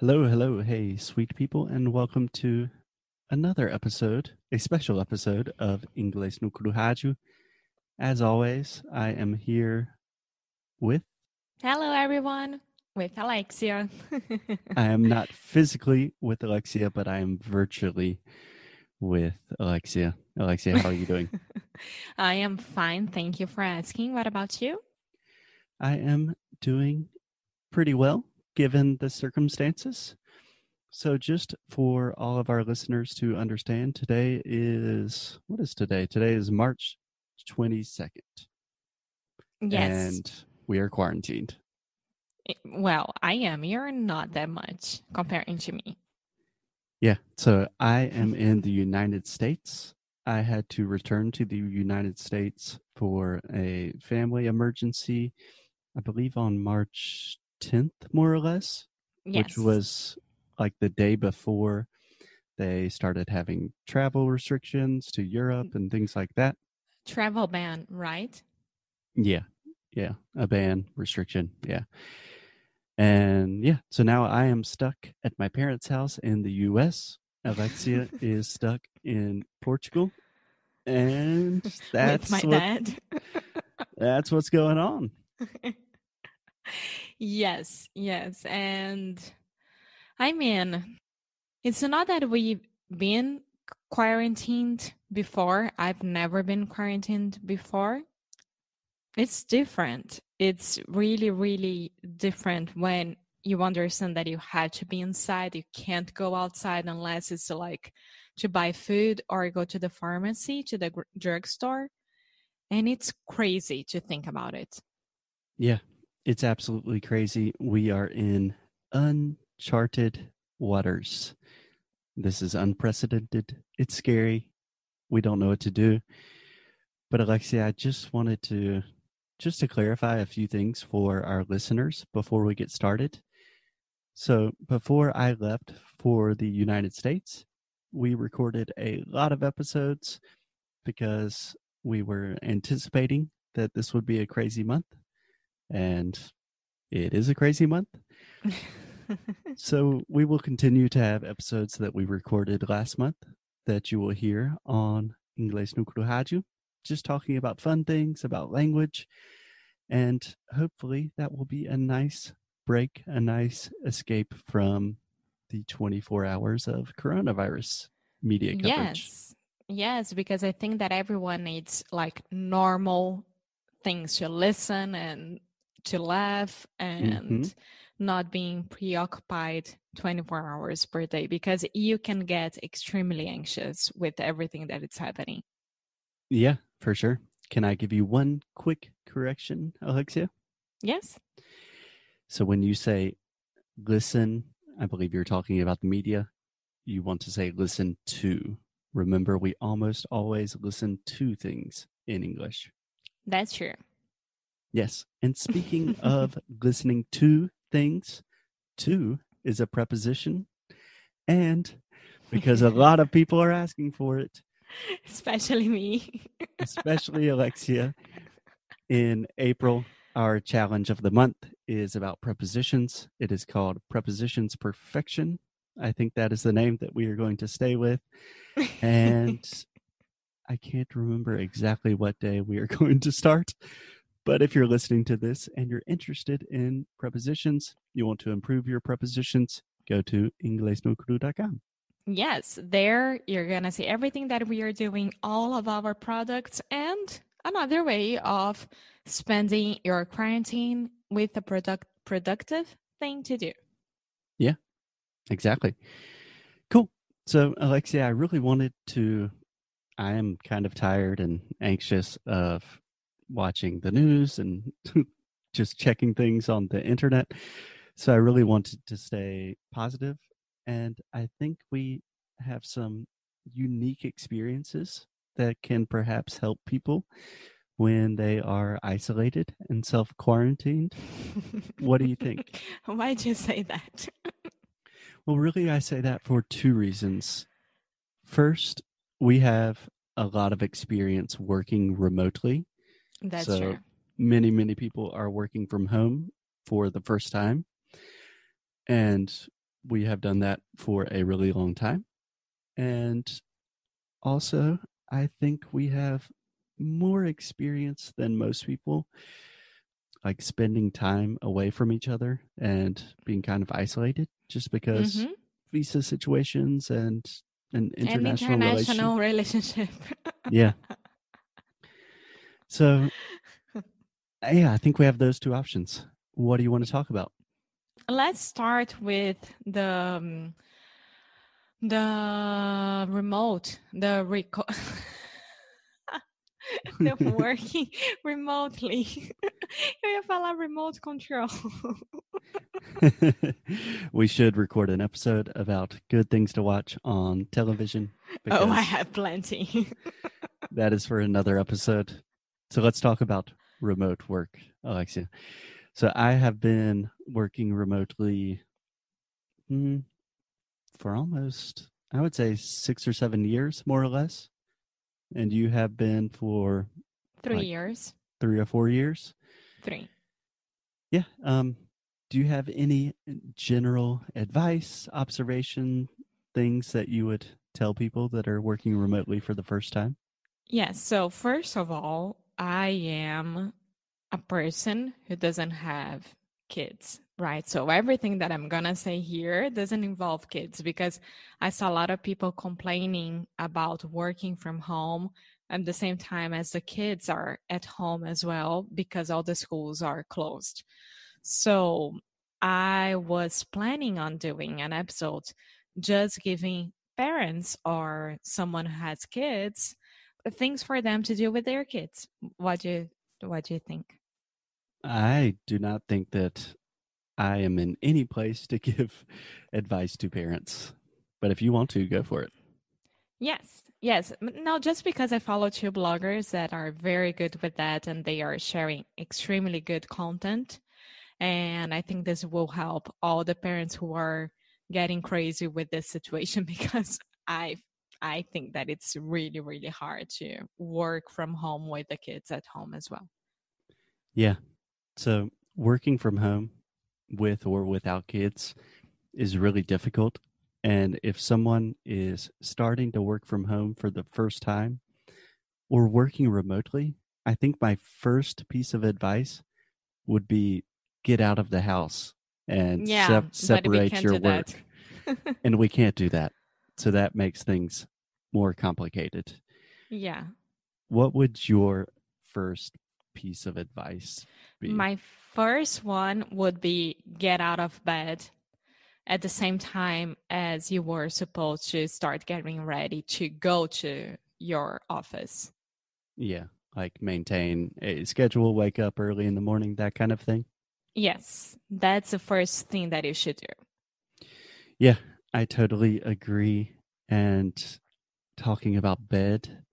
Hello, hello, hey, sweet people, and welcome to another episode, a special episode of Inglês no Rádio. As always, I am here with. Hello, everyone, with Alexia. I am not physically with Alexia, but I am virtually with Alexia. Alexia, how are you doing? I am fine. Thank you for asking. What about you? I am doing pretty well given the circumstances. So, just for all of our listeners to understand, today is what is today? Today is March 22nd. Yes. And we are quarantined. Eh, well, I am. You're not that much comparing to me. Yeah. So, I am in the United States. I had to return to the United States for a family emergency, I believe on March 10th, more or less, Yes. which was like the day before they started having travel restrictions to Europe mm. and things like that. travel ban, right? Yeah. Yeah. A ban restriction. Yeah. And yeah, so now I am stuck at my parents' house in the US. Alexia is stuck in Portugal. And that's with my what, dad. that's what's going on. yes, yes. And I mean, it's not that we've been quarantined before. I've never been quarantined before. It's different. It's really, really different when you understand that you had to be inside. You can't go outside unless it's like to buy food or go to the pharmacy, to the drugstore. And it's crazy to think about it. Yeah, it's absolutely crazy. We are in uncharted waters. This is unprecedented. It's scary. We don't know what to do. But Alexia, I just wanted to just to clarify a few things for our listeners before we get started. So, before I left for the United States, we recorded a lot of episodes because we were anticipating that this would be a crazy month and it is a crazy month. So we will continue to have episodes that we recorded last month that you will hear on Inglês no Rádio, just talking about fun things, about language, and hopefully that will be a nice break, a nice escape from the 24 hours of coronavirus media coverage. Yes. Yes, because I think that everyone needs like normal things to listen and to laugh mm-hmm. and not being preoccupied 24 hours per day because you can get extremely anxious with everything that is happening. Yeah, for sure. Can I give you one quick correction, Alexia? Yes. So when you say listen, I believe you're talking about the media. You want to say listen to. Remember, we almost always listen to things in English. That's true. Yes. And speaking of listening to things, to is a preposition. And because a lot of people are asking for it, Especially me. especially Alexia, in April, our challenge of the month is about prepositions. It is called Prepositions Perfection. I think that is the name that we are going to stay with. And I can't remember exactly what day we are going to start. But if you're listening to this and you're interested in prepositions, you want to improve your prepositions, go to inglesnocru.com. yes, there you're going to see everything that we are doing, all of our products, and another way of spending your quarantine with a product productive thing to do. Yeah, exactly. Cool. So, Alexia, I really wanted to. I am kind of tired and anxious of watching the news and just checking things on the internet. So, I really wanted to stay positive, And I think we have some unique experiences that can perhaps help people when they are isolated and self quarantined. What do you think? Why'd you say that? Well, really, I say that for two reasons. First, we have a lot of experience working remotely. That's So, true. Many, many people are working from home for the first time. And we have done that for a really long time. And also, I think we have more experience than most people like spending time away from each other and being kind of isolated just because Mhm. visa situations and an An international, international relationship. relationship. Yeah. So, yeah, I think we have those two options. What do you want to talk about? Let's start with the um, the remote, the record. the working remotely. Eu ia falar remote control. we should record an episode about good things to watch on television. oh, I have plenty. that is for another episode. So let's talk about remote work, Alexia. So I have been working remotely hmm, for almost, I would say, six or seven years, more or less. And you have been for Three Like- years. three or four years. Three. Yeah. Um, do you have any general advice, observation, things that you would tell people that are working remotely for the first time? Yes. So, first of all, I am a person who doesn't have kids, right? So, everything that I'm going to say here doesn't involve kids because I saw a lot of people complaining about working from home at the same time as the kids are at home as well because all the schools are closed. So, I was planning on doing an episode just giving parents or someone who has kids things for them to do with their kids. What do you what do you think? I do not think that I am in any place to give advice to parents. But if you want to, go for it. Yes. Yes. M- No, just because I follow two bloggers that are very good with that and they are sharing extremely good content. And I think this will help all the parents who are getting crazy with this situation because I I think that it's really, really hard to work from home with the kids at home as well. Yeah. So working from home with or without kids is really difficult. And if someone is starting to work from home for the first time or working remotely, I think my first piece of advice would be get out of the house and Yeah, we separate your work. and we can't do that. So that makes things more complicated. yeah. What would your first piece of advice be? My first one would be get out of bed at the same time as you were supposed to start getting ready to go to your office. yeah, like maintain a schedule, wake up early in the morning, that kind of thing. Yes, that's the first thing that you should do. Yeah, I totally agree. And talking about bed,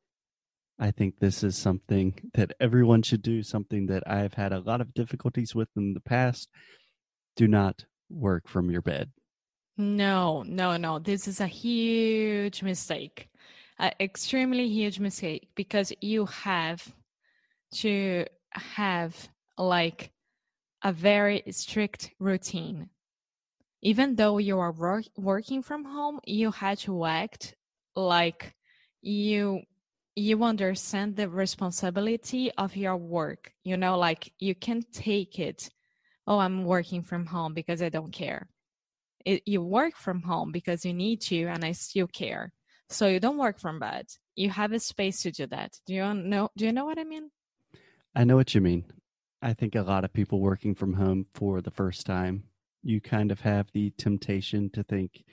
I think this is something that everyone should do, something that I've had a lot of difficulties with in the past. Do not work from your bed. No, no, no. This is a huge mistake, an extremely huge mistake because you have to have like a very strict routine. Even though you are work- working from home, you had to act like you you understand the responsibility of your work. You know, like you can take it. Oh, I'm working from home because I don't care it, you work from home because you need to and i still care so you don't work from bed you have a space to do that do you know do you know what i mean I know what you mean. I think a lot of people working from home for the first time, you kind of have the temptation to think,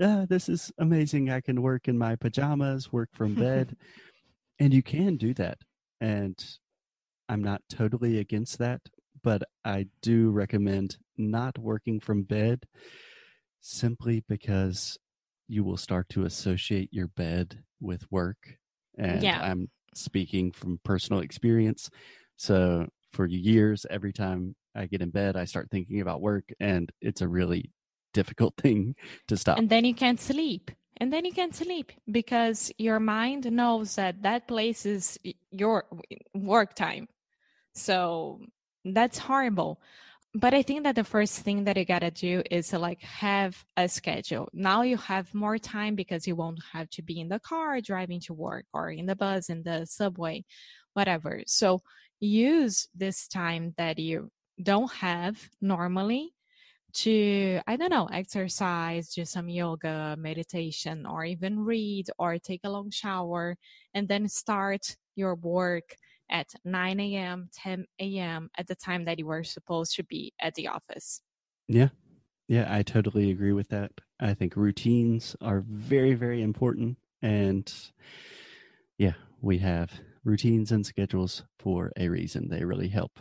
ah, this is amazing. I can work in my pajamas, work from bed. and you can do that. And I'm not totally against that, but I do recommend not working from bed simply because you will start to associate your bed with work. And Yeah. I'm speaking from personal experience. So for years, every time I get in bed, I start thinking about work, and it's a really difficult thing to stop. and then you can't sleep and then you can't sleep because your mind knows that that place is your work time so that's horrible but I think that the first thing that you gotta do is to like have a schedule. Now you have more time because you won't have to be in the car driving to work or in the bus, in the subway, whatever. So use this time that you don't have normally to i don't know exercise do some yoga meditation or even read or take a long shower and then start your work at 9 a.m., 10 a.m. at the time that you were supposed to be at the office. Yeah. Yeah, I totally agree with that. I think routines are very, very important. And yeah, we have routines and schedules for a reason. They really help.